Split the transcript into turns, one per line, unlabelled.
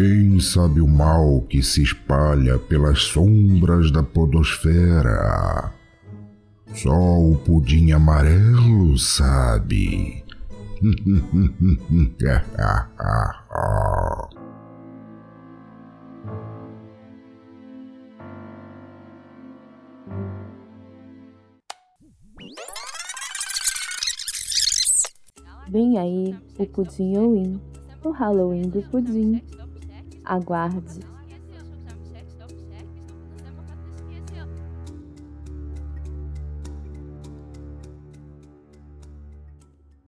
Quem sabe o mal que se espalha pelas sombras da podosfera? Só o pudim amarelo sabe.
Vem aí o Pudim Owin, o Halloween do Pudim. Aguarde!